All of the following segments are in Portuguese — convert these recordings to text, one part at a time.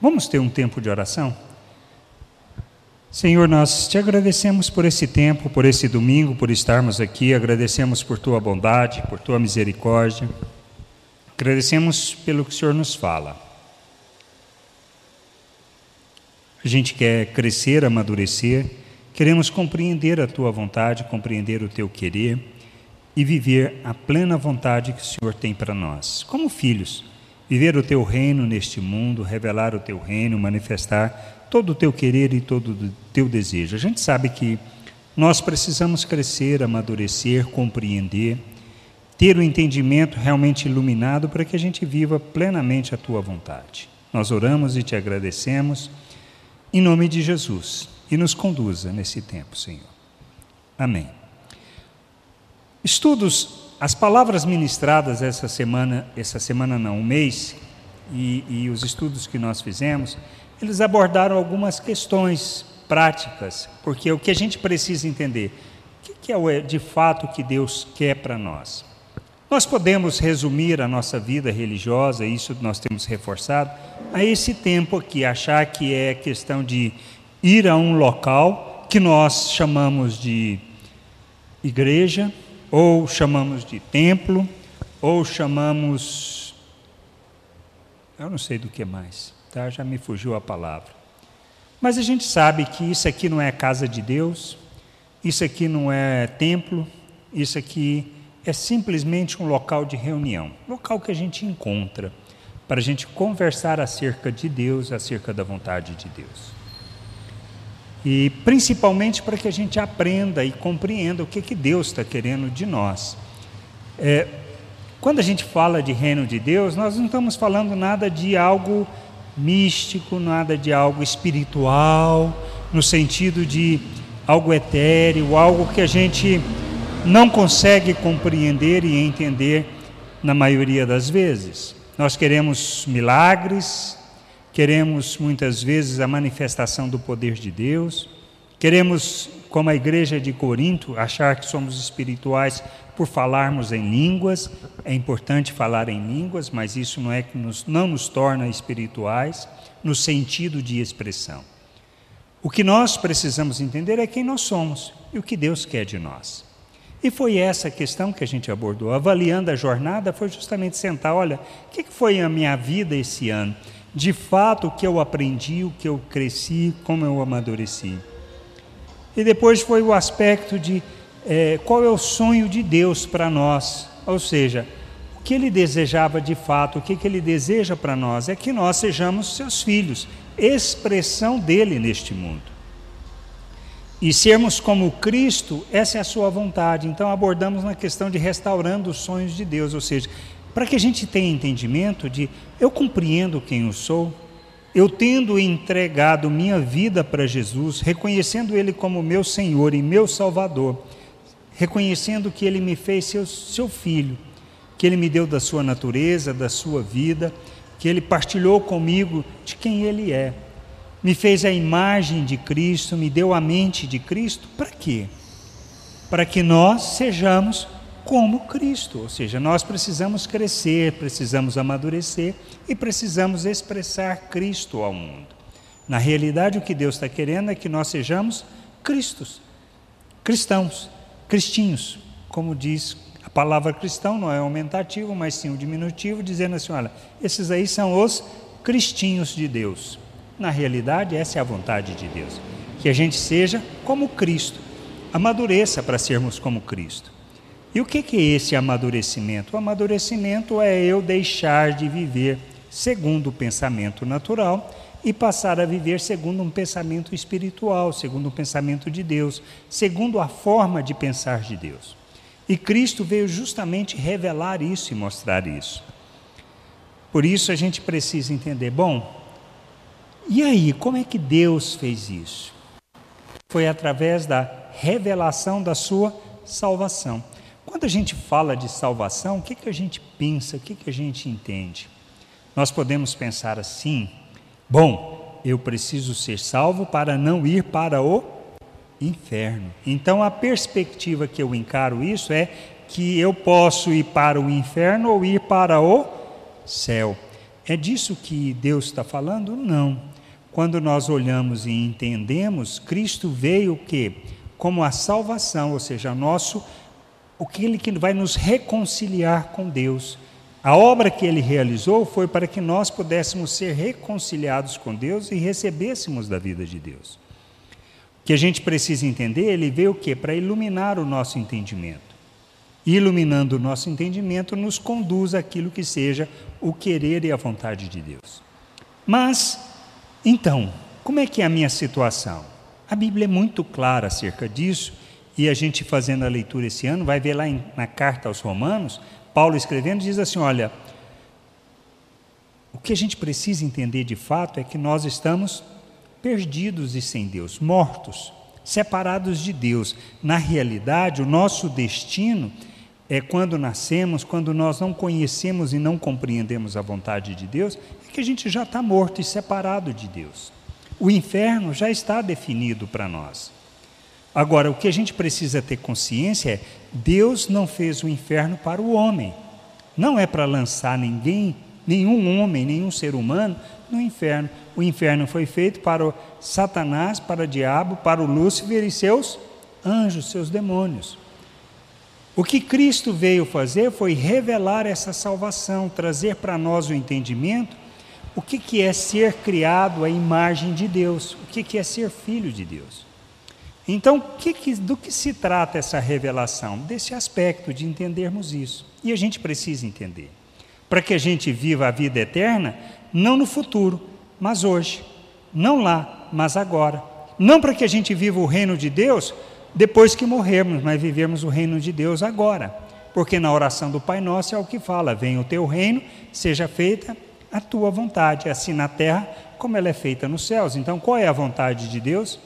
Vamos ter um tempo de oração? Senhor, nós te agradecemos por esse tempo, por esse domingo, por estarmos aqui, agradecemos por tua bondade, por tua misericórdia, agradecemos pelo que o Senhor nos fala. A gente quer crescer, amadurecer, queremos compreender a tua vontade, compreender o teu querer e viver a plena vontade que o Senhor tem para nós, como filhos viver o teu reino neste mundo, revelar o teu reino, manifestar todo o teu querer e todo o teu desejo. A gente sabe que nós precisamos crescer, amadurecer, compreender, ter o entendimento realmente iluminado para que a gente viva plenamente a tua vontade. Nós oramos e te agradecemos em nome de Jesus e nos conduza nesse tempo, Senhor. Amém. Estudos as palavras ministradas essa semana, essa semana não, um mês, e, e os estudos que nós fizemos, eles abordaram algumas questões práticas, porque o que a gente precisa entender, o que é de fato que Deus quer para nós? Nós podemos resumir a nossa vida religiosa, isso nós temos reforçado, a esse tempo aqui, achar que é questão de ir a um local que nós chamamos de igreja, ou chamamos de templo, ou chamamos. Eu não sei do que mais, tá? já me fugiu a palavra. Mas a gente sabe que isso aqui não é casa de Deus, isso aqui não é templo, isso aqui é simplesmente um local de reunião, local que a gente encontra para a gente conversar acerca de Deus, acerca da vontade de Deus. E principalmente para que a gente aprenda e compreenda o que, que Deus está querendo de nós. É, quando a gente fala de reino de Deus, nós não estamos falando nada de algo místico, nada de algo espiritual, no sentido de algo etéreo, algo que a gente não consegue compreender e entender na maioria das vezes. Nós queremos milagres, queremos muitas vezes a manifestação do poder de Deus, queremos, como a igreja de Corinto, achar que somos espirituais por falarmos em línguas. É importante falar em línguas, mas isso não é que nos, não nos torna espirituais no sentido de expressão. O que nós precisamos entender é quem nós somos e o que Deus quer de nós. E foi essa questão que a gente abordou. Avaliando a jornada, foi justamente sentar: olha, o que foi a minha vida esse ano? De fato o que eu aprendi, o que eu cresci, como eu amadureci. E depois foi o aspecto de é, qual é o sonho de Deus para nós, ou seja, o que Ele desejava de fato, o que, que Ele deseja para nós é que nós sejamos seus filhos, expressão dele neste mundo. E sermos como Cristo, essa é a sua vontade. Então abordamos na questão de restaurando os sonhos de Deus, ou seja, para que a gente tenha entendimento de eu compreendo quem eu sou, eu tendo entregado minha vida para Jesus, reconhecendo Ele como meu Senhor e meu Salvador, reconhecendo que Ele me fez seu, seu filho, que Ele me deu da sua natureza, da sua vida, que Ele partilhou comigo de quem Ele é, me fez a imagem de Cristo, me deu a mente de Cristo, para quê? Para que nós sejamos como Cristo, ou seja, nós precisamos crescer, precisamos amadurecer e precisamos expressar Cristo ao mundo. Na realidade, o que Deus está querendo é que nós sejamos Cristos, cristãos, cristinhos, como diz a palavra cristão, não é aumentativo, mas sim o diminutivo, dizendo assim: olha, esses aí são os cristinhos de Deus. Na realidade, essa é a vontade de Deus, que a gente seja como Cristo, amadureça para sermos como Cristo. E o que é esse amadurecimento? O amadurecimento é eu deixar de viver segundo o pensamento natural e passar a viver segundo um pensamento espiritual, segundo o pensamento de Deus, segundo a forma de pensar de Deus. E Cristo veio justamente revelar isso e mostrar isso. Por isso a gente precisa entender, bom, e aí, como é que Deus fez isso? Foi através da revelação da sua salvação. Quando a gente fala de salvação, o que, que a gente pensa, o que, que a gente entende? Nós podemos pensar assim: bom, eu preciso ser salvo para não ir para o inferno. Então a perspectiva que eu encaro isso é que eu posso ir para o inferno ou ir para o céu. É disso que Deus está falando? Não. Quando nós olhamos e entendemos, Cristo veio o quê? Como a salvação, ou seja, nosso, aquele que vai nos reconciliar com Deus. A obra que ele realizou foi para que nós pudéssemos ser reconciliados com Deus e recebêssemos da vida de Deus. O que a gente precisa entender, ele veio o quê? Para iluminar o nosso entendimento. Iluminando o nosso entendimento, nos conduz àquilo que seja o querer e a vontade de Deus. Mas, então, como é que é a minha situação? A Bíblia é muito clara acerca disso, e a gente fazendo a leitura esse ano, vai ver lá em, na carta aos Romanos, Paulo escrevendo, diz assim: olha, o que a gente precisa entender de fato é que nós estamos perdidos e sem Deus, mortos, separados de Deus. Na realidade, o nosso destino é quando nascemos, quando nós não conhecemos e não compreendemos a vontade de Deus, é que a gente já está morto e separado de Deus. O inferno já está definido para nós. Agora, o que a gente precisa ter consciência é: Deus não fez o inferno para o homem. Não é para lançar ninguém, nenhum homem, nenhum ser humano no inferno. O inferno foi feito para Satanás, para o diabo, para o Lúcifer e seus anjos, seus demônios. O que Cristo veio fazer foi revelar essa salvação, trazer para nós o entendimento o que, que é ser criado à imagem de Deus, o que, que é ser filho de Deus. Então, que que, do que se trata essa revelação? Desse aspecto de entendermos isso. E a gente precisa entender. Para que a gente viva a vida eterna, não no futuro, mas hoje. Não lá, mas agora. Não para que a gente viva o reino de Deus depois que morrermos, mas vivemos o reino de Deus agora. Porque na oração do Pai Nosso é o que fala: venha o teu reino, seja feita a tua vontade, assim na terra como ela é feita nos céus. Então, qual é a vontade de Deus?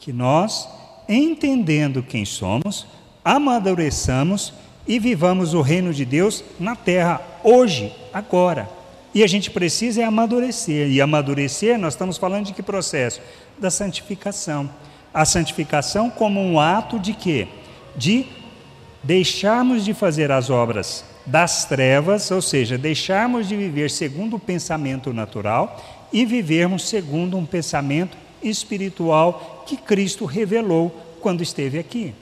Que nós, entendendo quem somos, amadureçamos e vivamos o reino de Deus na terra, hoje, agora. E a gente precisa é amadurecer. E amadurecer, nós estamos falando de que processo? Da santificação. A santificação como um ato de quê? De deixarmos de fazer as obras das trevas, ou seja, deixarmos de viver segundo o pensamento natural e vivermos segundo um pensamento espiritual que Cristo revelou quando esteve aqui.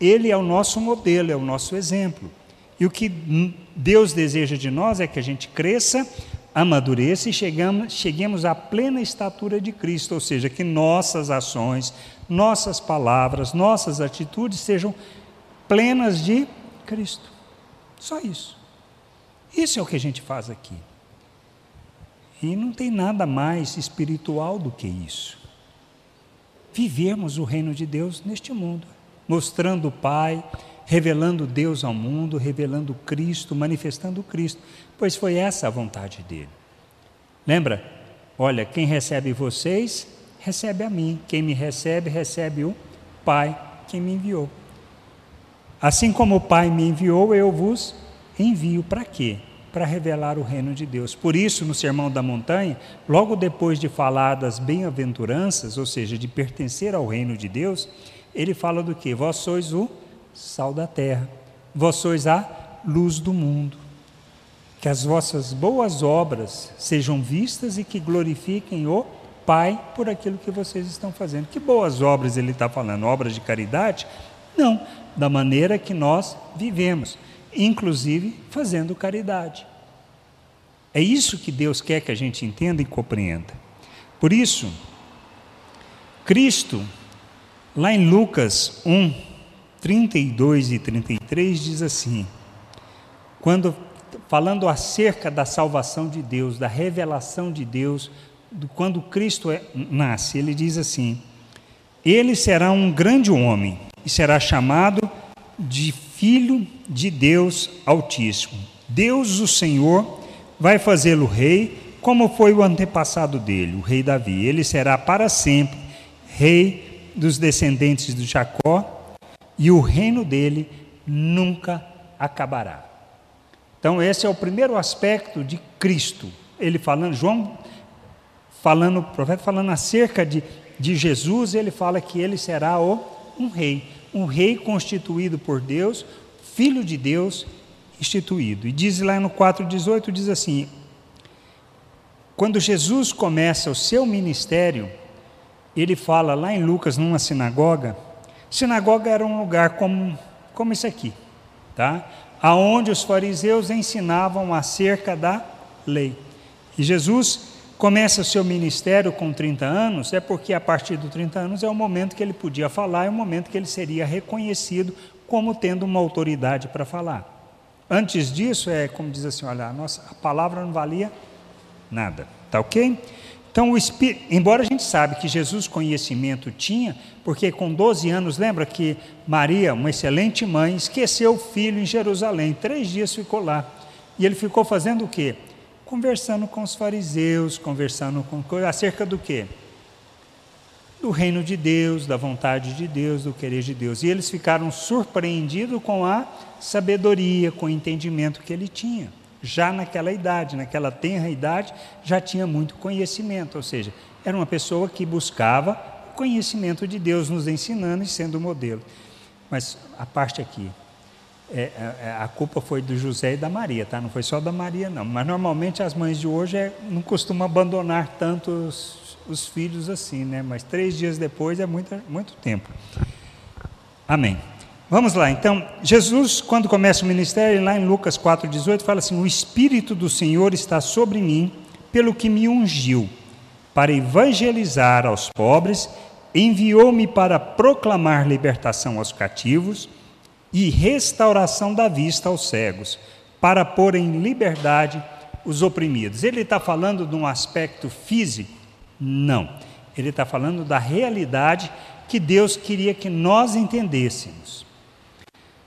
Ele é o nosso modelo, é o nosso exemplo. E o que Deus deseja de nós é que a gente cresça amadureça e chegamos, cheguemos à plena estatura de Cristo, ou seja, que nossas ações, nossas palavras, nossas atitudes sejam plenas de Cristo. Só isso. Isso é o que a gente faz aqui. E não tem nada mais espiritual do que isso. Vivemos o reino de Deus neste mundo, mostrando o Pai, revelando Deus ao mundo, revelando Cristo, manifestando Cristo, pois foi essa a vontade dele. Lembra? Olha, quem recebe vocês, recebe a mim. Quem me recebe, recebe o Pai que me enviou. Assim como o Pai me enviou, eu vos envio para quê? Para revelar o reino de Deus. Por isso, no Sermão da Montanha, logo depois de falar das bem-aventuranças, ou seja, de pertencer ao reino de Deus, ele fala do que? Vós sois o sal da terra. Vós sois a luz do mundo. Que as vossas boas obras sejam vistas e que glorifiquem o Pai por aquilo que vocês estão fazendo. Que boas obras ele está falando? Obras de caridade? Não, da maneira que nós vivemos, inclusive fazendo caridade. É isso que Deus quer que a gente entenda e compreenda. Por isso, Cristo, lá em Lucas 1, 32 e 33 diz assim: quando falando acerca da salvação de Deus, da revelação de Deus, do, quando Cristo é, nasce, ele diz assim: Ele será um grande homem e será chamado de Filho de Deus Altíssimo. Deus, o Senhor, vai fazê-lo rei, como foi o antepassado dele, o rei Davi. Ele será para sempre rei dos descendentes de Jacó e o reino dele nunca acabará. Então, esse é o primeiro aspecto de Cristo. Ele falando, João falando, o profeta falando acerca de, de Jesus, ele fala que ele será o, um rei, um rei constituído por Deus, filho de Deus instituído. E diz lá no 4,18, diz assim: quando Jesus começa o seu ministério, ele fala lá em Lucas, numa sinagoga. Sinagoga era um lugar como, como esse aqui, tá? Aonde os fariseus ensinavam acerca da lei. E Jesus começa o seu ministério com 30 anos, é porque a partir dos 30 anos é o momento que ele podia falar, é o momento que ele seria reconhecido como tendo uma autoridade para falar. Antes disso, é como diz assim: olha, a, nossa, a palavra não valia nada. Tá ok? Então, o Espírito, embora a gente sabe que Jesus conhecimento tinha, porque com 12 anos, lembra que Maria, uma excelente mãe, esqueceu o filho em Jerusalém, três dias ficou lá. E ele ficou fazendo o quê? Conversando com os fariseus, conversando com acerca do quê? Do reino de Deus, da vontade de Deus, do querer de Deus. E eles ficaram surpreendidos com a sabedoria, com o entendimento que ele tinha já naquela idade, naquela tenra idade, já tinha muito conhecimento, ou seja, era uma pessoa que buscava conhecimento de Deus, nos ensinando e sendo modelo. Mas a parte aqui, é, é, a culpa foi do José e da Maria, tá? Não foi só da Maria, não. Mas normalmente as mães de hoje é, não costumam abandonar tanto os, os, filhos assim, né? Mas três dias depois é muito, muito tempo. Amém. Vamos lá, então, Jesus, quando começa o ministério, lá em Lucas 4,18, fala assim: O Espírito do Senhor está sobre mim, pelo que me ungiu, para evangelizar aos pobres, enviou-me para proclamar libertação aos cativos e restauração da vista aos cegos, para pôr em liberdade os oprimidos. Ele está falando de um aspecto físico? Não. Ele está falando da realidade que Deus queria que nós entendêssemos.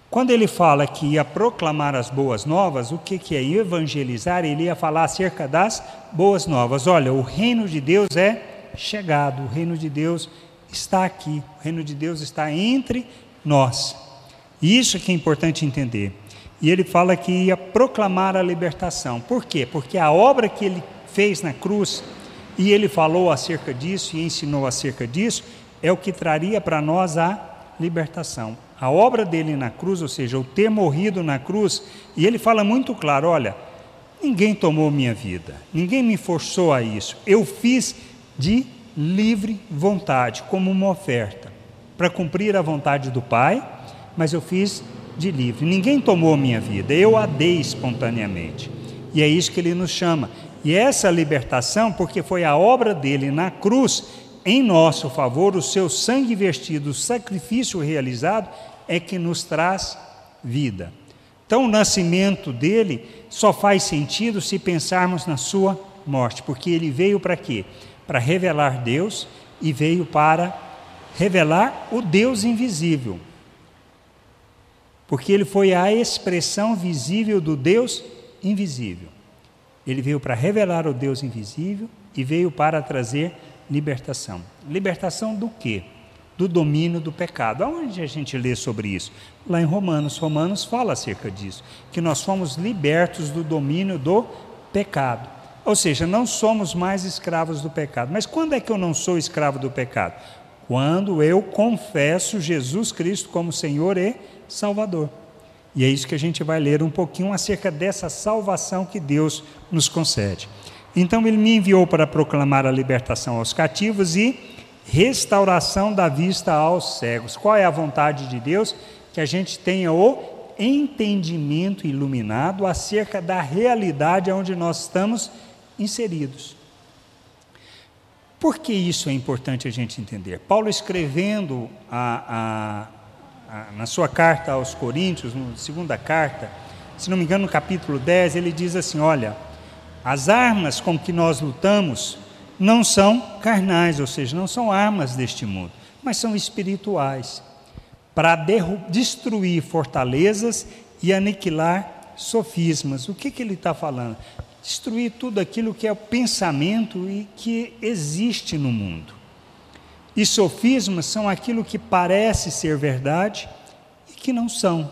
Quando ele fala que ia proclamar as boas novas, o que, que é evangelizar? Ele ia falar acerca das boas novas. Olha, o reino de Deus é chegado, o reino de Deus está aqui, o reino de Deus está entre nós. Isso que é importante entender. E ele fala que ia proclamar a libertação. Por quê? Porque a obra que ele fez na cruz, e ele falou acerca disso e ensinou acerca disso, é o que traria para nós a libertação a obra dele na cruz, ou seja, o ter morrido na cruz, e ele fala muito claro: olha, ninguém tomou minha vida, ninguém me forçou a isso, eu fiz de livre vontade, como uma oferta, para cumprir a vontade do Pai, mas eu fiz de livre. Ninguém tomou minha vida, eu a dei espontaneamente. E é isso que ele nos chama. E essa libertação, porque foi a obra dele na cruz, em nosso favor, o seu sangue vertido, o sacrifício realizado, é que nos traz vida. Então, o nascimento dele só faz sentido se pensarmos na sua morte, porque ele veio para quê? Para revelar Deus e veio para revelar o Deus invisível. Porque ele foi a expressão visível do Deus invisível. Ele veio para revelar o Deus invisível e veio para trazer libertação. Libertação do quê? do domínio do pecado. Aonde a gente lê sobre isso? Lá em Romanos. Romanos fala acerca disso, que nós fomos libertos do domínio do pecado. Ou seja, não somos mais escravos do pecado. Mas quando é que eu não sou escravo do pecado? Quando eu confesso Jesus Cristo como Senhor e Salvador. E é isso que a gente vai ler um pouquinho acerca dessa salvação que Deus nos concede. Então ele me enviou para proclamar a libertação aos cativos e restauração da vista aos cegos. Qual é a vontade de Deus? Que a gente tenha o entendimento iluminado acerca da realidade onde nós estamos inseridos. Por que isso é importante a gente entender? Paulo escrevendo a, a, a, na sua carta aos Coríntios, na segunda carta, se não me engano, no capítulo 10, ele diz assim: Olha, as armas com que nós lutamos não são carnais, ou seja, não são armas deste mundo, mas são espirituais para destruir fortalezas e aniquilar sofismas. O que, que ele está falando? Destruir tudo aquilo que é o pensamento e que existe no mundo. E sofismas são aquilo que parece ser verdade e que não são.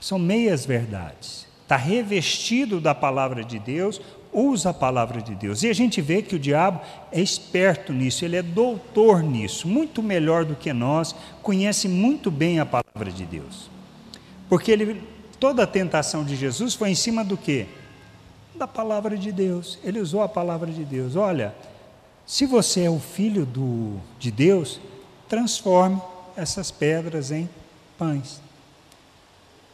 São meias verdades. Está revestido da palavra de Deus usa a palavra de Deus. E a gente vê que o diabo é esperto nisso, ele é doutor nisso, muito melhor do que nós, conhece muito bem a palavra de Deus. Porque ele, toda a tentação de Jesus foi em cima do quê? Da palavra de Deus. Ele usou a palavra de Deus. Olha, se você é o filho do, de Deus, transforme essas pedras em pães.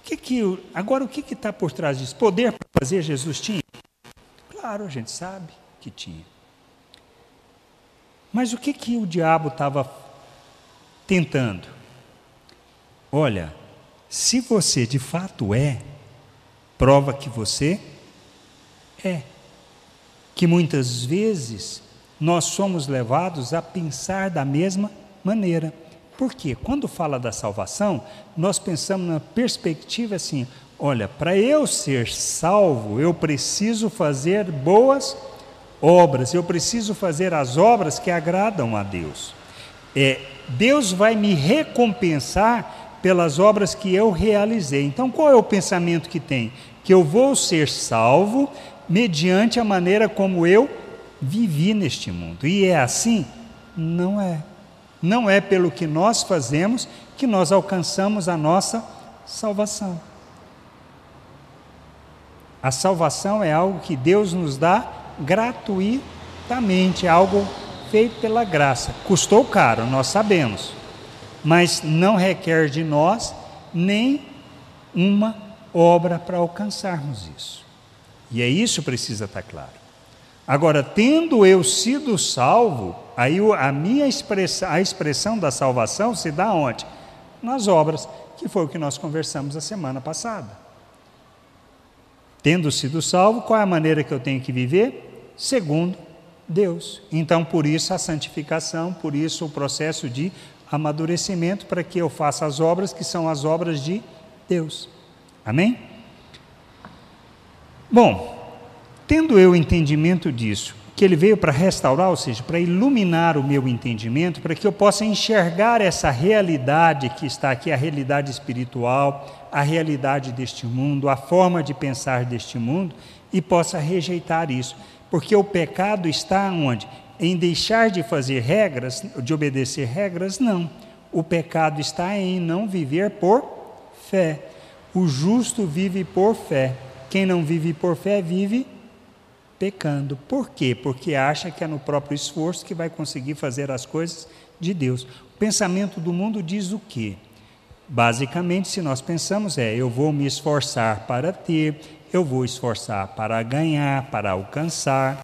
Que que, agora, o que está por trás disso? Poder para fazer Jesus tinha? Claro, a gente sabe que tinha. Mas o que, que o diabo estava tentando? Olha, se você de fato é, prova que você é. Que muitas vezes nós somos levados a pensar da mesma maneira. Por quê? Quando fala da salvação, nós pensamos na perspectiva assim: olha, para eu ser salvo, eu preciso fazer boas obras, eu preciso fazer as obras que agradam a Deus. É, Deus vai me recompensar pelas obras que eu realizei. Então, qual é o pensamento que tem? Que eu vou ser salvo mediante a maneira como eu vivi neste mundo. E é assim? Não é. Não é pelo que nós fazemos que nós alcançamos a nossa salvação. A salvação é algo que Deus nos dá gratuitamente, é algo feito pela graça. Custou caro, nós sabemos, mas não requer de nós nem uma obra para alcançarmos isso. E é isso que precisa estar claro. Agora, tendo eu sido salvo, aí a minha expressão, a expressão da salvação se dá onde? Nas obras, que foi o que nós conversamos a semana passada. Tendo sido salvo, qual é a maneira que eu tenho que viver? Segundo Deus. Então, por isso a santificação, por isso o processo de amadurecimento, para que eu faça as obras que são as obras de Deus. Amém? Bom, Tendo eu entendimento disso, que ele veio para restaurar, ou seja, para iluminar o meu entendimento, para que eu possa enxergar essa realidade que está aqui, a realidade espiritual, a realidade deste mundo, a forma de pensar deste mundo, e possa rejeitar isso. Porque o pecado está onde? Em deixar de fazer regras, de obedecer regras? Não. O pecado está em não viver por fé. O justo vive por fé. Quem não vive por fé, vive pecando. Por quê? Porque acha que é no próprio esforço que vai conseguir fazer as coisas de Deus. O pensamento do mundo diz o quê? Basicamente, se nós pensamos é, eu vou me esforçar para ter, eu vou esforçar para ganhar, para alcançar.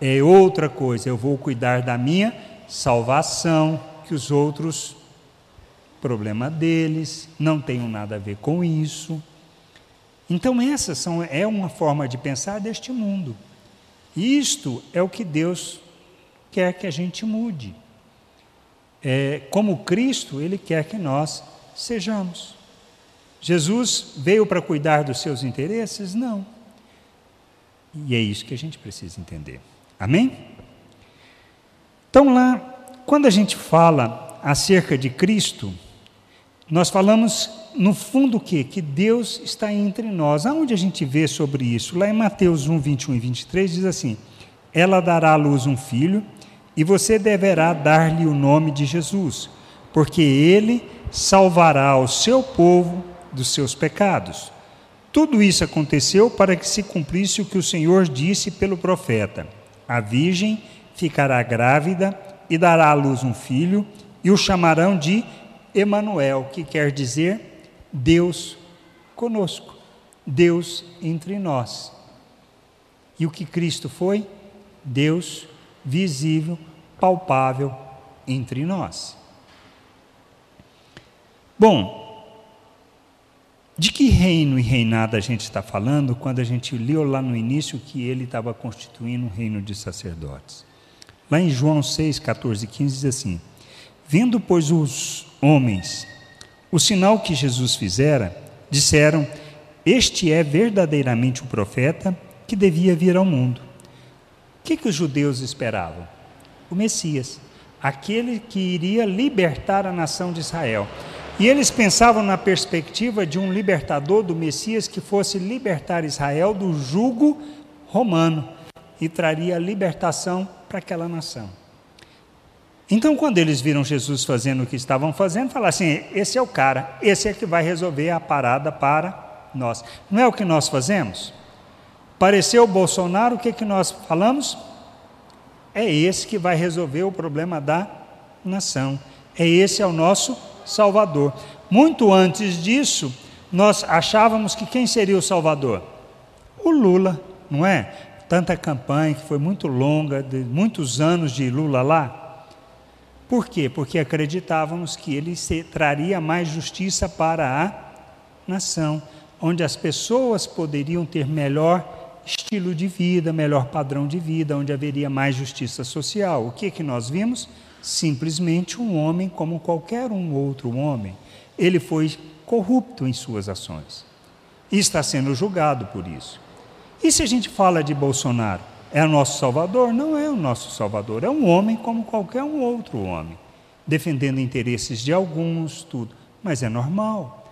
É outra coisa, eu vou cuidar da minha salvação, que os outros problema deles, não tenham nada a ver com isso. Então essa são, é uma forma de pensar deste mundo. Isto é o que Deus quer que a gente mude. É, como Cristo, Ele quer que nós sejamos. Jesus veio para cuidar dos seus interesses? Não. E é isso que a gente precisa entender. Amém? Então, lá, quando a gente fala acerca de Cristo, nós falamos no fundo o quê? Que Deus está entre nós. Aonde a gente vê sobre isso? Lá em Mateus 1, 21 e 23 diz assim: Ela dará à luz um filho, e você deverá dar-lhe o nome de Jesus, porque ele salvará o seu povo dos seus pecados. Tudo isso aconteceu para que se cumprisse o que o Senhor disse pelo profeta: A virgem ficará grávida e dará à luz um filho, e o chamarão de Emanuel, que quer dizer Deus conosco, Deus entre nós. E o que Cristo foi? Deus visível, palpável entre nós. Bom, de que reino e reinado a gente está falando quando a gente leu lá no início que ele estava constituindo um reino de sacerdotes? Lá em João 6, 14 e 15 diz assim: Vendo, pois, os homens o sinal que Jesus fizera, disseram: Este é verdadeiramente o profeta que devia vir ao mundo. O que, que os judeus esperavam? O Messias, aquele que iria libertar a nação de Israel. E eles pensavam na perspectiva de um libertador do Messias que fosse libertar Israel do jugo romano e traria libertação para aquela nação. Então, quando eles viram Jesus fazendo o que estavam fazendo, falaram assim: esse é o cara, esse é que vai resolver a parada para nós. Não é o que nós fazemos? Apareceu o Bolsonaro, o que, que nós falamos? É esse que vai resolver o problema da nação. É esse é o nosso Salvador. Muito antes disso, nós achávamos que quem seria o Salvador? O Lula, não é? Tanta campanha que foi muito longa, de muitos anos de Lula lá. Por quê? Porque acreditávamos que ele traria mais justiça para a nação, onde as pessoas poderiam ter melhor estilo de vida, melhor padrão de vida, onde haveria mais justiça social. O que que nós vimos? Simplesmente um homem como qualquer um outro homem. Ele foi corrupto em suas ações e está sendo julgado por isso. E se a gente fala de Bolsonaro, é o nosso salvador? Não é o nosso salvador, é um homem como qualquer um outro homem, defendendo interesses de alguns, tudo, mas é normal.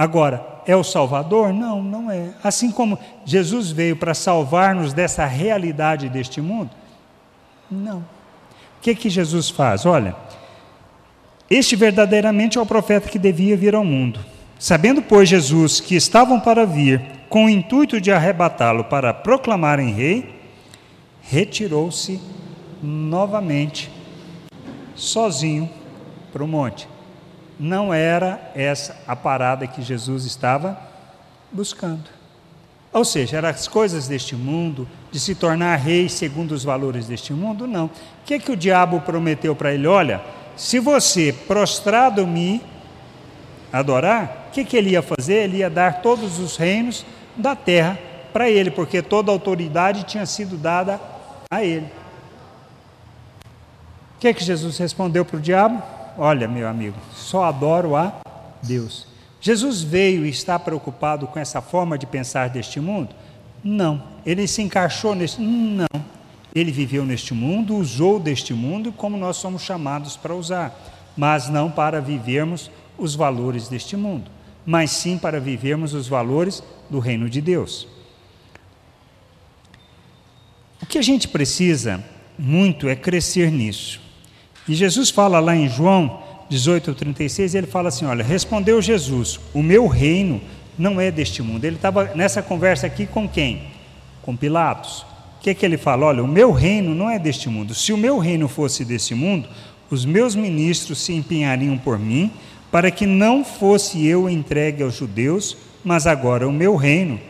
Agora, é o Salvador? Não, não é. Assim como Jesus veio para salvar-nos dessa realidade deste mundo? Não. O que, que Jesus faz? Olha, este verdadeiramente é o profeta que devia vir ao mundo. Sabendo, pois, Jesus que estavam para vir, com o intuito de arrebatá-lo para proclamarem rei, retirou-se novamente, sozinho, para o monte não era essa a parada que Jesus estava buscando. Ou seja, eram as coisas deste mundo, de se tornar rei segundo os valores deste mundo? Não. O que, é que o diabo prometeu para ele? Olha, se você prostrado me adorar, o que, que ele ia fazer? Ele ia dar todos os reinos da terra para ele, porque toda autoridade tinha sido dada a ele. O que, é que Jesus respondeu para o diabo? Olha, meu amigo, só adoro a Deus. Jesus veio e está preocupado com essa forma de pensar deste mundo? Não. Ele se encaixou neste. Não. Ele viveu neste mundo, usou deste mundo como nós somos chamados para usar, mas não para vivermos os valores deste mundo, mas sim para vivermos os valores do reino de Deus. Que a gente precisa muito é crescer nisso. E Jesus fala lá em João 18, 36, ele fala assim: Olha, respondeu Jesus, o meu reino não é deste mundo. Ele estava nessa conversa aqui com quem? Com Pilatos. O que, é que ele fala? Olha, o meu reino não é deste mundo. Se o meu reino fosse deste mundo, os meus ministros se empenhariam por mim, para que não fosse eu entregue aos judeus, mas agora o meu reino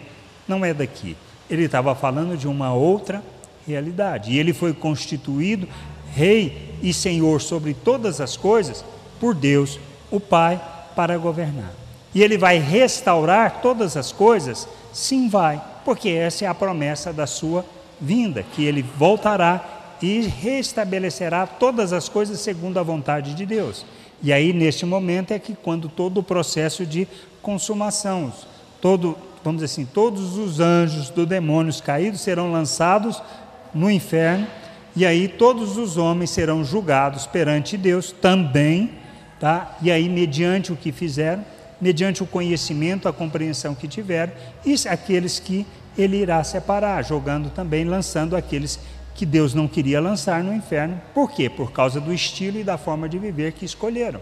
não é daqui. Ele estava falando de uma outra realidade. E ele foi constituído rei e senhor sobre todas as coisas por Deus, o Pai, para governar. E ele vai restaurar todas as coisas? Sim, vai, porque essa é a promessa da sua vinda, que ele voltará e restabelecerá todas as coisas segundo a vontade de Deus. E aí, neste momento, é que quando todo o processo de consumação, todo, vamos dizer assim, todos os anjos do demônios caídos serão lançados no inferno e aí todos os homens serão julgados perante Deus também, tá? E aí mediante o que fizeram, mediante o conhecimento, a compreensão que tiveram, e aqueles que ele irá separar, jogando também, lançando aqueles que Deus não queria lançar no inferno. Por quê? Por causa do estilo e da forma de viver que escolheram.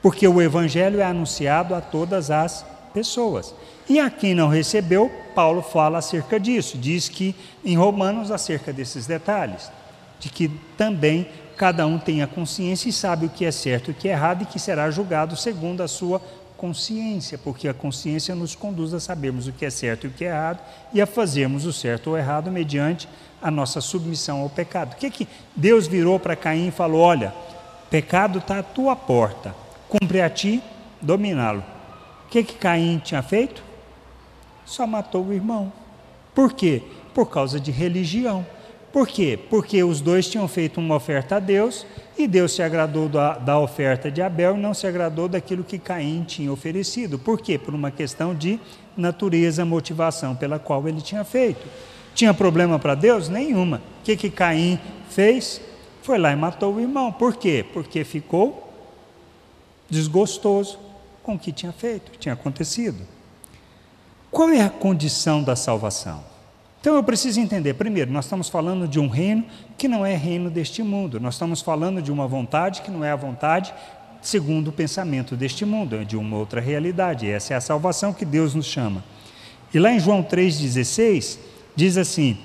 Porque o evangelho é anunciado a todas as pessoas. E a quem não recebeu, Paulo fala acerca disso, diz que em Romanos acerca desses detalhes, de que também cada um tem a consciência e sabe o que é certo e o que é errado e que será julgado segundo a sua consciência, porque a consciência nos conduz a sabermos o que é certo e o que é errado e a fazermos o certo ou errado mediante a nossa submissão ao pecado. O que que Deus virou para Caim e falou: Olha, pecado está à tua porta, cumpre a ti dominá-lo. O que que Caim tinha feito? só matou o irmão. Por quê? Por causa de religião. Por quê? Porque os dois tinham feito uma oferta a Deus e Deus se agradou da, da, oferta de Abel e não se agradou daquilo que Caim tinha oferecido. Por quê? Por uma questão de natureza, motivação pela qual ele tinha feito. Tinha problema para Deus? Nenhuma. O que, que Caim fez? Foi lá e matou o irmão. Por quê? Porque ficou desgostoso com o que tinha feito, tinha acontecido. Qual é a condição da salvação? Então eu preciso entender, primeiro, nós estamos falando de um reino que não é reino deste mundo, nós estamos falando de uma vontade que não é a vontade segundo o pensamento deste mundo, é de uma outra realidade. Essa é a salvação que Deus nos chama. E lá em João 3,16, diz assim: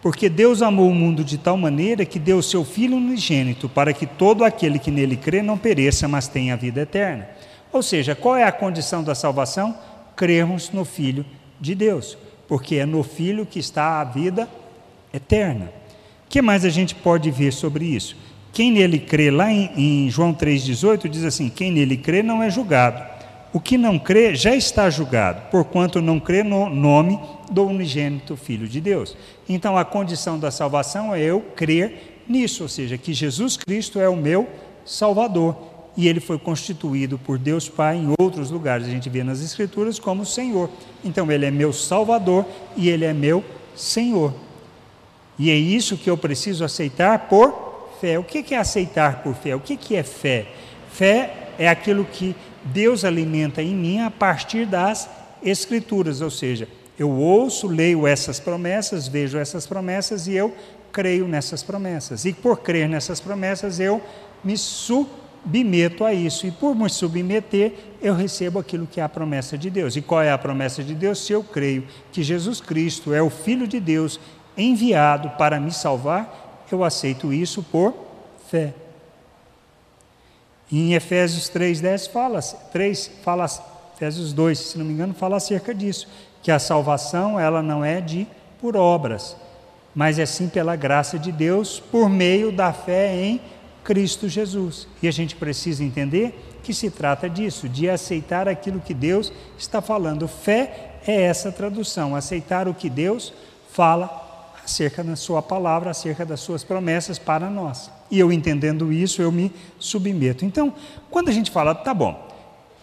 Porque Deus amou o mundo de tal maneira que deu o seu Filho unigênito, para que todo aquele que nele crê não pereça, mas tenha a vida eterna. Ou seja, qual é a condição da salvação? Crermos no Filho de Deus, porque é no Filho que está a vida eterna. O que mais a gente pode ver sobre isso? Quem nele crê, lá em, em João 3,18, diz assim: quem nele crê não é julgado. O que não crê já está julgado, porquanto não crê no nome do unigênito Filho de Deus. Então a condição da salvação é eu crer nisso, ou seja, que Jesus Cristo é o meu Salvador. E ele foi constituído por Deus Pai em outros lugares, a gente vê nas Escrituras como Senhor. Então ele é meu Salvador e ele é meu Senhor. E é isso que eu preciso aceitar por fé. O que é aceitar por fé? O que é fé? Fé é aquilo que Deus alimenta em mim a partir das Escrituras, ou seja, eu ouço, leio essas promessas, vejo essas promessas e eu creio nessas promessas. E por crer nessas promessas, eu me submeto a isso. E por me submeter, eu recebo aquilo que é a promessa de Deus. E qual é a promessa de Deus? Se eu creio que Jesus Cristo é o Filho de Deus enviado para me salvar, eu aceito isso por fé. Em Efésios 3:10 fala, 3 fala, Efésios 2, se não me engano, fala acerca disso, que a salvação ela não é de por obras, mas é sim pela graça de Deus por meio da fé em Cristo Jesus. E a gente precisa entender que se trata disso, de aceitar aquilo que Deus está falando. Fé é essa tradução, aceitar o que Deus fala acerca da sua palavra, acerca das suas promessas para nós. E eu entendendo isso, eu me submeto. Então, quando a gente fala, tá bom,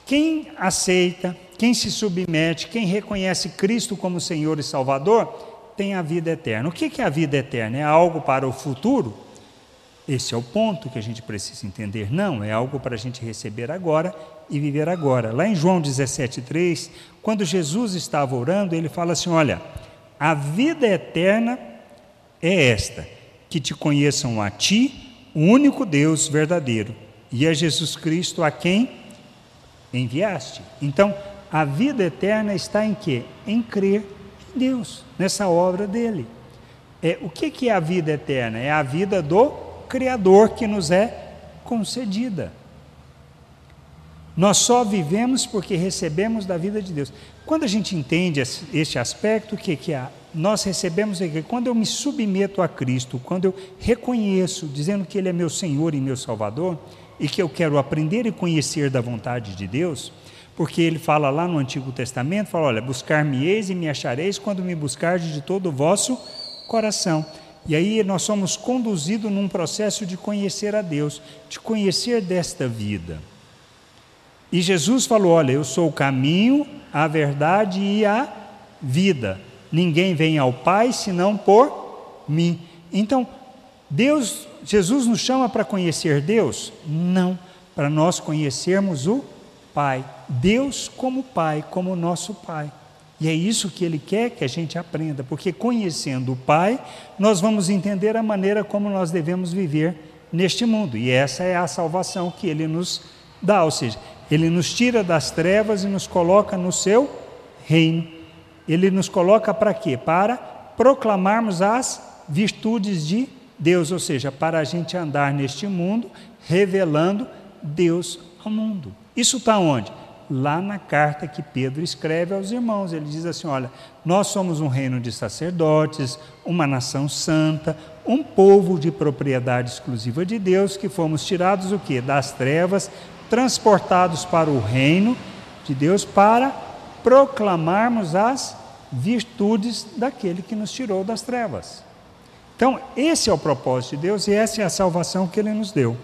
quem aceita, quem se submete, quem reconhece Cristo como Senhor e Salvador, tem a vida eterna. O que é a vida eterna? É algo para o futuro? Esse é o ponto que a gente precisa entender. Não, é algo para a gente receber agora e viver agora. Lá em João 17,3, quando Jesus estava orando, ele fala assim: Olha, a vida eterna é esta: que te conheçam a ti, o único Deus verdadeiro, e a Jesus Cristo a quem enviaste. Então, a vida eterna está em quê? Em crer em Deus, nessa obra dele. É, o que, que é a vida eterna? É a vida do Criador que nos é concedida. Nós só vivemos porque recebemos da vida de Deus. Quando a gente entende este aspecto, o que, que é? nós recebemos aqui, quando eu me submeto a Cristo, quando eu reconheço, dizendo que Ele é meu Senhor e meu Salvador, e que eu quero aprender e conhecer da vontade de Deus, porque Ele fala lá no Antigo Testamento, fala, olha, buscar-me-eis e me achareis quando me buscardes de todo o vosso coração. E aí nós somos conduzidos num processo de conhecer a Deus, de conhecer desta vida. E Jesus falou: Olha, eu sou o caminho, a verdade e a vida ninguém vem ao Pai senão por mim. Então, Deus, Jesus nos chama para conhecer Deus? Não, para nós conhecermos o Pai. Deus como Pai, como nosso Pai. E é isso que Ele quer que a gente aprenda, porque conhecendo o Pai, nós vamos entender a maneira como nós devemos viver neste mundo. E essa é a salvação que Ele nos dá, ou seja, Ele nos tira das trevas e nos coloca no seu reino ele nos coloca para quê? Para proclamarmos as virtudes de Deus, ou seja, para a gente andar neste mundo revelando Deus ao mundo. Isso está onde? Lá na carta que Pedro escreve aos irmãos. Ele diz assim: Olha, nós somos um reino de sacerdotes, uma nação santa, um povo de propriedade exclusiva de Deus, que fomos tirados o quê? Das trevas, transportados para o reino de Deus para proclamarmos as virtudes daquele que nos tirou das trevas. Então, esse é o propósito de Deus e essa é a salvação que Ele nos deu.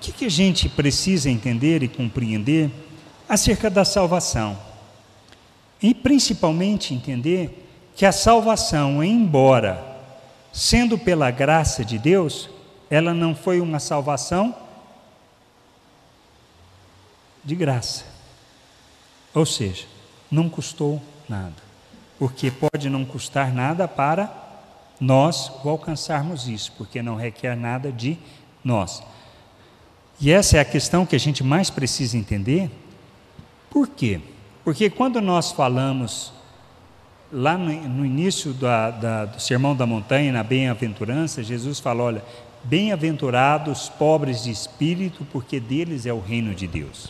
Que, que a gente precisa entender e compreender acerca da salvação? E principalmente entender que a salvação, embora sendo pela graça de Deus, ela não foi uma salvação de graça. Ou seja, não custou nada. Porque pode não custar nada para nós o alcançarmos isso, porque não requer nada de nós. E essa é a questão que a gente mais precisa entender. Por quê? Porque quando nós falamos, lá no, no início da, da, do Sermão da Montanha, na bem-aventurança, Jesus fala: olha, bem-aventurados pobres de espírito, porque deles é o reino de Deus.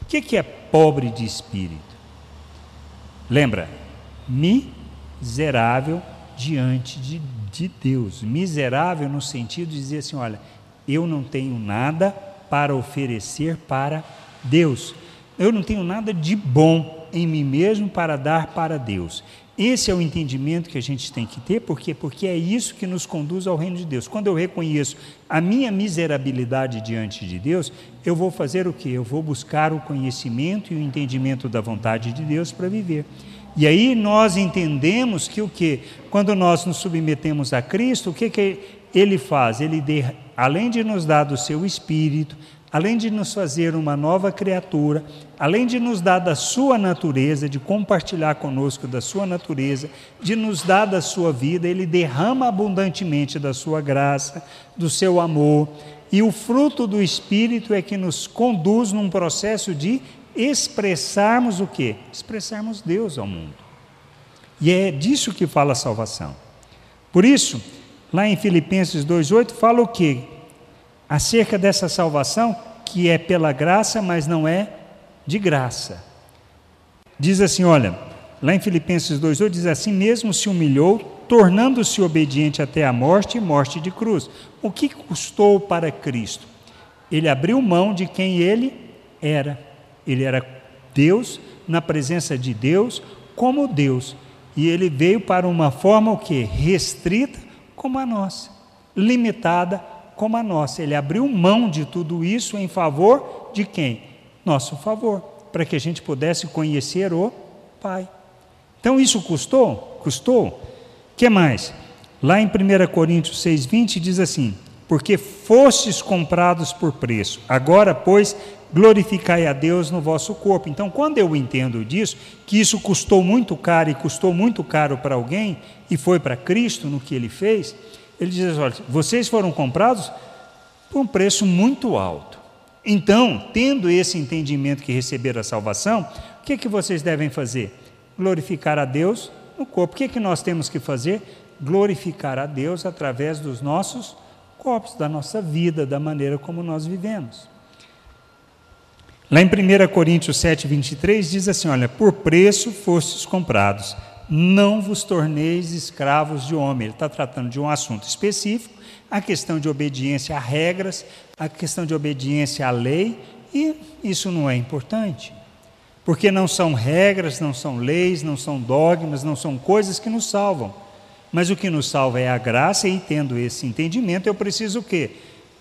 O que, que é pobre de espírito? Lembra? Miserável diante de, de Deus. Miserável no sentido de dizer assim: olha, eu não tenho nada para oferecer para Deus. Eu não tenho nada de bom em mim mesmo para dar para Deus. Esse é o entendimento que a gente tem que ter, por quê? Porque é isso que nos conduz ao reino de Deus. Quando eu reconheço a minha miserabilidade diante de Deus, eu vou fazer o quê? Eu vou buscar o conhecimento e o entendimento da vontade de Deus para viver. E aí nós entendemos que o que? Quando nós nos submetemos a Cristo, o que, que ele faz? Ele, além de nos dar do seu espírito, além de nos fazer uma nova criatura, além de nos dar da sua natureza, de compartilhar conosco da sua natureza, de nos dar da sua vida, ele derrama abundantemente da sua graça, do seu amor, e o fruto do espírito é que nos conduz num processo de expressarmos o quê? Expressarmos Deus ao mundo. E é disso que fala a salvação. Por isso, lá em Filipenses 2:8 fala o quê? acerca dessa salvação que é pela graça, mas não é de graça. Diz assim, olha, lá em Filipenses 2:8 diz assim: mesmo se humilhou, tornando-se obediente até a morte e morte de cruz. O que custou para Cristo? Ele abriu mão de quem ele era. Ele era Deus na presença de Deus como Deus. E ele veio para uma forma o que restrita como a nossa, limitada como a nossa. Ele abriu mão de tudo isso em favor de quem? Nosso favor, para que a gente pudesse conhecer o Pai. Então isso custou? Custou. Que mais? Lá em 1 Coríntios 6:20 diz assim: "Porque fostes comprados por preço. Agora, pois, glorificai a Deus no vosso corpo". Então, quando eu entendo disso, que isso custou muito caro e custou muito caro para alguém e foi para Cristo no que ele fez, ele diz: olha, vocês foram comprados por um preço muito alto. Então, tendo esse entendimento que receberam a salvação, o que, que vocês devem fazer? Glorificar a Deus no corpo. O que, que nós temos que fazer? Glorificar a Deus através dos nossos corpos, da nossa vida, da maneira como nós vivemos. Lá em 1 Coríntios 7, 23, diz assim: Olha, por preço fostes comprados não vos torneis escravos de homem. Ele está tratando de um assunto específico, a questão de obediência a regras, a questão de obediência à lei, e isso não é importante. Porque não são regras, não são leis, não são dogmas, não são coisas que nos salvam. Mas o que nos salva é a graça, e tendo esse entendimento, eu preciso o quê?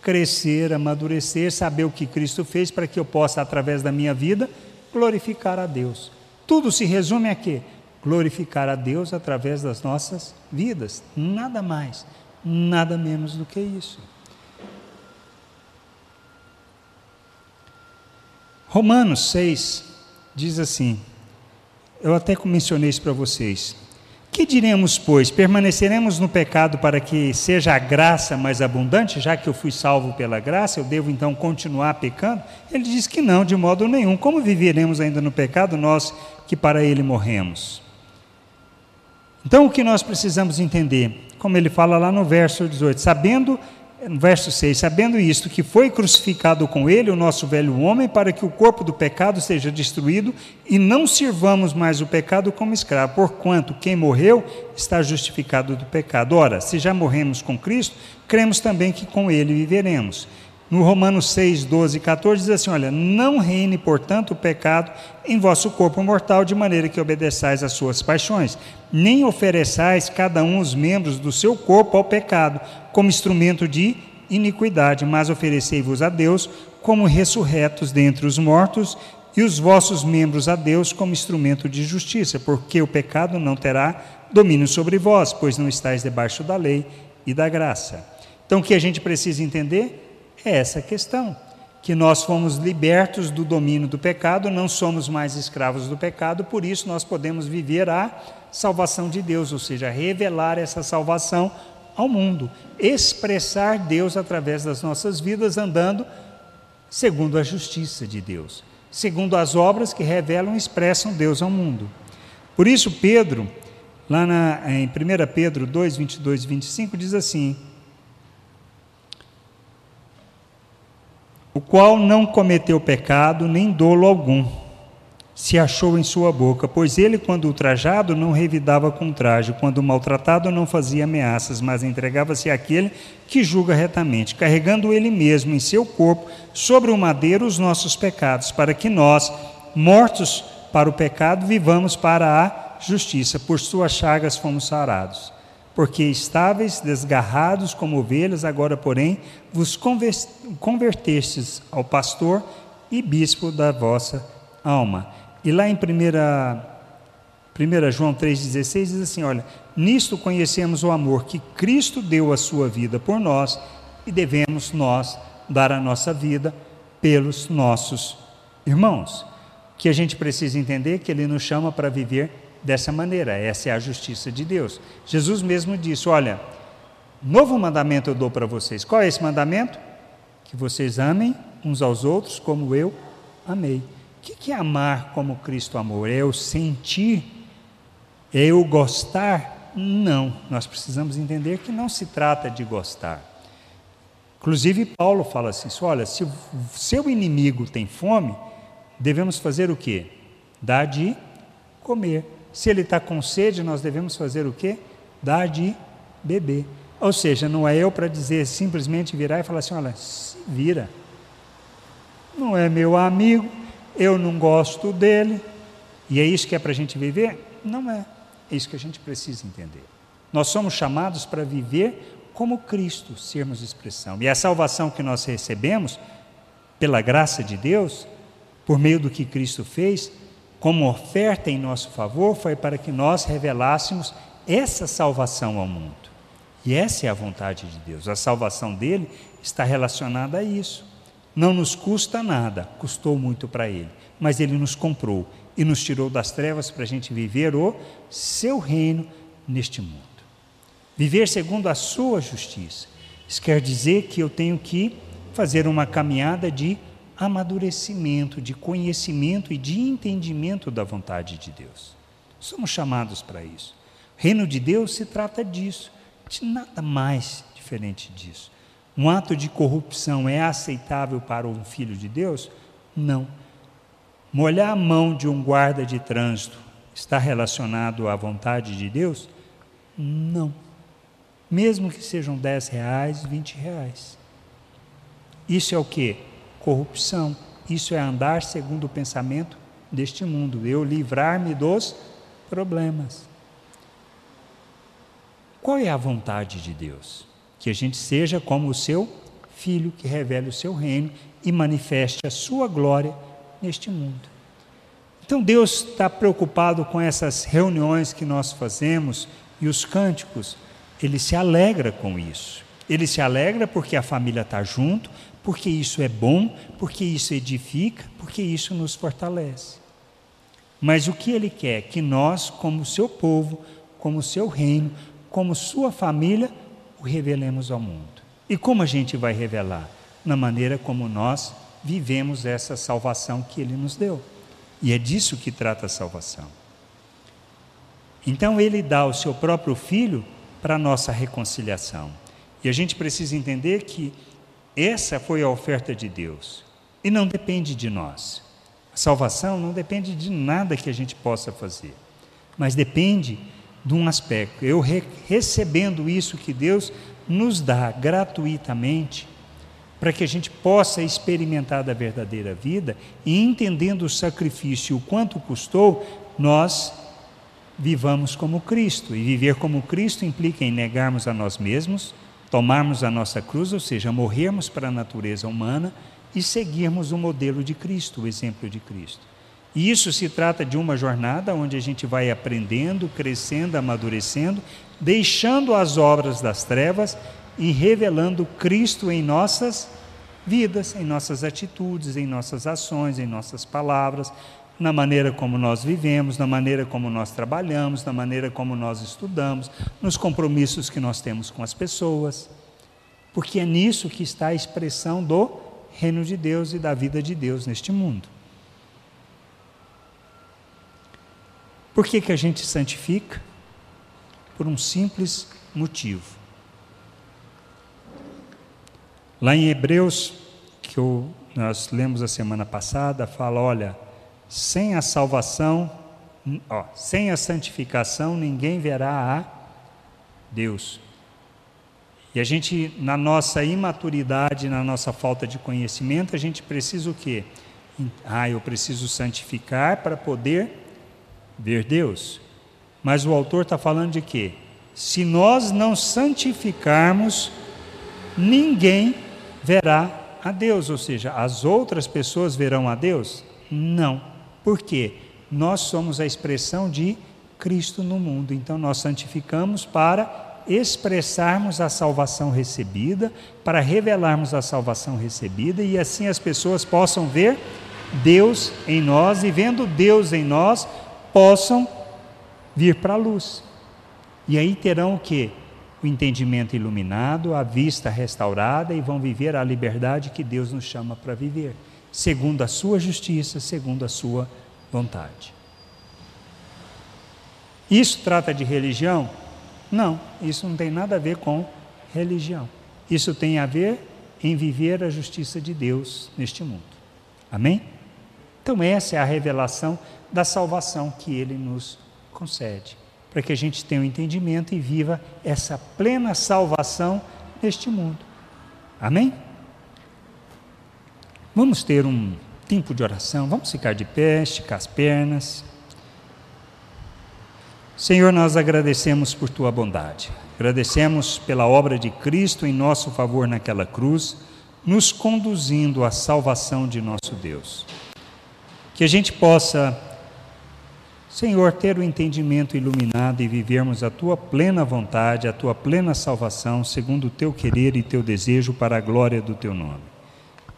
Crescer, amadurecer, saber o que Cristo fez para que eu possa, através da minha vida, glorificar a Deus. Tudo se resume a quê? glorificar a Deus através das nossas vidas. Nada mais, nada menos do que isso. Romanos 6 diz assim: eu até mencionei isso para vocês. Que diremos, pois? Permaneceremos no pecado para que seja a graça mais abundante, já que eu fui salvo pela graça, eu devo então continuar pecando? Ele diz que não, de modo nenhum. Como viveremos ainda no pecado, nós que para ele morremos? Então, o que nós precisamos entender, como ele fala lá no verso 18, sabendo, no verso 6, sabendo isto, que foi crucificado com ele o nosso velho homem, para que o corpo do pecado seja destruído e não sirvamos mais o pecado como escravo, porquanto quem morreu está justificado do pecado. Ora, se já morremos com Cristo, cremos também que com ele viveremos. No Romanos 6, 12 e 14 diz assim: Olha, não reine, portanto, o pecado em vosso corpo mortal, de maneira que obedeçais às suas paixões, nem ofereçais cada um os membros do seu corpo ao pecado, como instrumento de iniquidade, mas oferecei-vos a Deus como ressurretos dentre os mortos, e os vossos membros a Deus como instrumento de justiça, porque o pecado não terá domínio sobre vós, pois não estáis debaixo da lei e da graça. Então, o que a gente precisa entender? É essa questão, que nós fomos libertos do domínio do pecado, não somos mais escravos do pecado, por isso nós podemos viver a salvação de Deus, ou seja, revelar essa salvação ao mundo, expressar Deus através das nossas vidas andando segundo a justiça de Deus. segundo as obras que revelam e expressam Deus ao mundo. Por isso, Pedro, lá na, em 1 Pedro 2, 22 e 25, diz assim: qual não cometeu pecado, nem dolo algum se achou em sua boca, pois ele, quando ultrajado, não revidava com traje, quando maltratado, não fazia ameaças, mas entregava-se àquele que julga retamente, carregando ele mesmo em seu corpo sobre o madeiro os nossos pecados, para que nós, mortos para o pecado, vivamos para a justiça. Por suas chagas fomos sarados. Porque estáveis, desgarrados como ovelhas, agora, porém, vos convertestes ao pastor e bispo da vossa alma e lá em 1 João 3,16 diz assim: olha, nisto conhecemos o amor que Cristo deu a sua vida por nós e devemos nós dar a nossa vida pelos nossos irmãos. Que a gente precisa entender que Ele nos chama para viver dessa maneira, essa é a justiça de Deus. Jesus mesmo disse: Olha, novo mandamento eu dou para vocês. Qual é esse mandamento? Que vocês amem uns aos outros como eu amei. O que é amar como Cristo amou? É eu sentir? É eu gostar? Não, nós precisamos entender que não se trata de gostar. Inclusive, Paulo fala assim: olha, se o seu inimigo tem fome, devemos fazer o quê? Dar de comer. Se ele está com sede, nós devemos fazer o quê? Dar de beber. Ou seja, não é eu para dizer simplesmente virar e falar assim: olha, se vira. Não é meu amigo, eu não gosto dele, e é isso que é para a gente viver? Não é. É isso que a gente precisa entender. Nós somos chamados para viver como Cristo, sermos expressão. E a salvação que nós recebemos, pela graça de Deus, por meio do que Cristo fez, como oferta em nosso favor, foi para que nós revelássemos essa salvação ao mundo. E essa é a vontade de Deus. A salvação dele está relacionada a isso. Não nos custa nada, custou muito para Ele, mas Ele nos comprou e nos tirou das trevas para a gente viver o seu reino neste mundo. Viver segundo a sua justiça. Isso quer dizer que eu tenho que fazer uma caminhada de amadurecimento, de conhecimento e de entendimento da vontade de Deus. Somos chamados para isso. O reino de Deus se trata disso, de nada mais diferente disso. Um ato de corrupção é aceitável para um filho de Deus? Não. Molhar a mão de um guarda de trânsito está relacionado à vontade de Deus? Não. Mesmo que sejam 10 reais, 20 reais. Isso é o que? Corrupção. Isso é andar segundo o pensamento deste mundo. Eu livrar-me dos problemas. Qual é a vontade de Deus? que a gente seja como o seu filho que revele o seu reino e manifeste a sua glória neste mundo. Então Deus está preocupado com essas reuniões que nós fazemos e os cânticos, ele se alegra com isso. Ele se alegra porque a família está junto, porque isso é bom, porque isso edifica, porque isso nos fortalece. Mas o que ele quer? Que nós, como seu povo, como seu reino, como sua família, o revelemos ao mundo. E como a gente vai revelar? Na maneira como nós vivemos essa salvação que Ele nos deu. E é disso que trata a salvação. Então Ele dá o seu próprio Filho para nossa reconciliação. E a gente precisa entender que essa foi a oferta de Deus. E não depende de nós. A salvação não depende de nada que a gente possa fazer, mas depende de um aspecto. Eu re recebendo isso que Deus nos dá gratuitamente, para que a gente possa experimentar da verdadeira vida e entendendo o sacrifício, o quanto custou, nós vivamos como Cristo. E viver como Cristo implica em negarmos a nós mesmos, tomarmos a nossa cruz, ou seja, morrermos para a natureza humana e seguirmos o modelo de Cristo, o exemplo de Cristo. E isso se trata de uma jornada onde a gente vai aprendendo, crescendo, amadurecendo, deixando as obras das trevas e revelando Cristo em nossas vidas, em nossas atitudes, em nossas ações, em nossas palavras, na maneira como nós vivemos, na maneira como nós trabalhamos, na maneira como nós estudamos, nos compromissos que nós temos com as pessoas. Porque é nisso que está a expressão do reino de Deus e da vida de Deus neste mundo. Por que, que a gente santifica? Por um simples motivo. Lá em Hebreus, que eu, nós lemos a semana passada, fala: olha sem a salvação, ó, sem a santificação, ninguém verá a Deus. E a gente, na nossa imaturidade, na nossa falta de conhecimento, a gente precisa o quê? Ah, eu preciso santificar para poder ver Deus. Mas o autor está falando de quê? Se nós não santificarmos, ninguém verá a Deus, ou seja, as outras pessoas verão a Deus? Não. Por quê? Nós somos a expressão de Cristo no mundo, então nós santificamos para expressarmos a salvação recebida, para revelarmos a salvação recebida e assim as pessoas possam ver Deus em nós e vendo Deus em nós, possam vir para a luz. E aí terão o que? O entendimento iluminado, a vista restaurada e vão viver a liberdade que Deus nos chama para viver, segundo a sua justiça, segundo a sua vontade. Isso trata de religião? Não, isso não tem nada a ver com religião. Isso tem a ver em viver a justiça de Deus neste mundo. Amém? Então, essa é a revelação da salvação que Ele nos concede, para que a gente tenha o um entendimento e viva essa plena salvação neste mundo. Amém? Vamos ter um tempo de oração, vamos ficar de pé, esticar as pernas. Senhor, nós agradecemos por tua bondade, agradecemos pela obra de Cristo em nosso favor naquela cruz, nos conduzindo à salvação de nosso Deus. Que a gente possa, Senhor, ter o entendimento iluminado e vivermos a tua plena vontade, a tua plena salvação, segundo o teu querer e teu desejo para a glória do teu nome.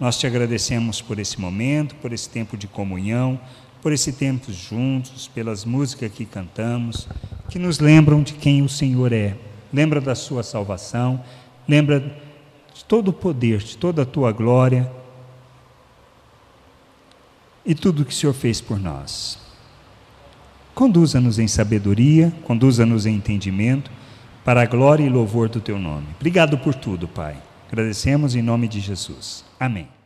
Nós te agradecemos por esse momento, por esse tempo de comunhão, por esse tempo juntos, pelas músicas que cantamos, que nos lembram de quem o Senhor é, lembra da sua salvação, lembra de todo o poder, de toda a tua glória e tudo o que o Senhor fez por nós. Conduza-nos em sabedoria, conduza-nos em entendimento, para a glória e louvor do teu nome. Obrigado por tudo, Pai. Agradecemos em nome de Jesus. Amém.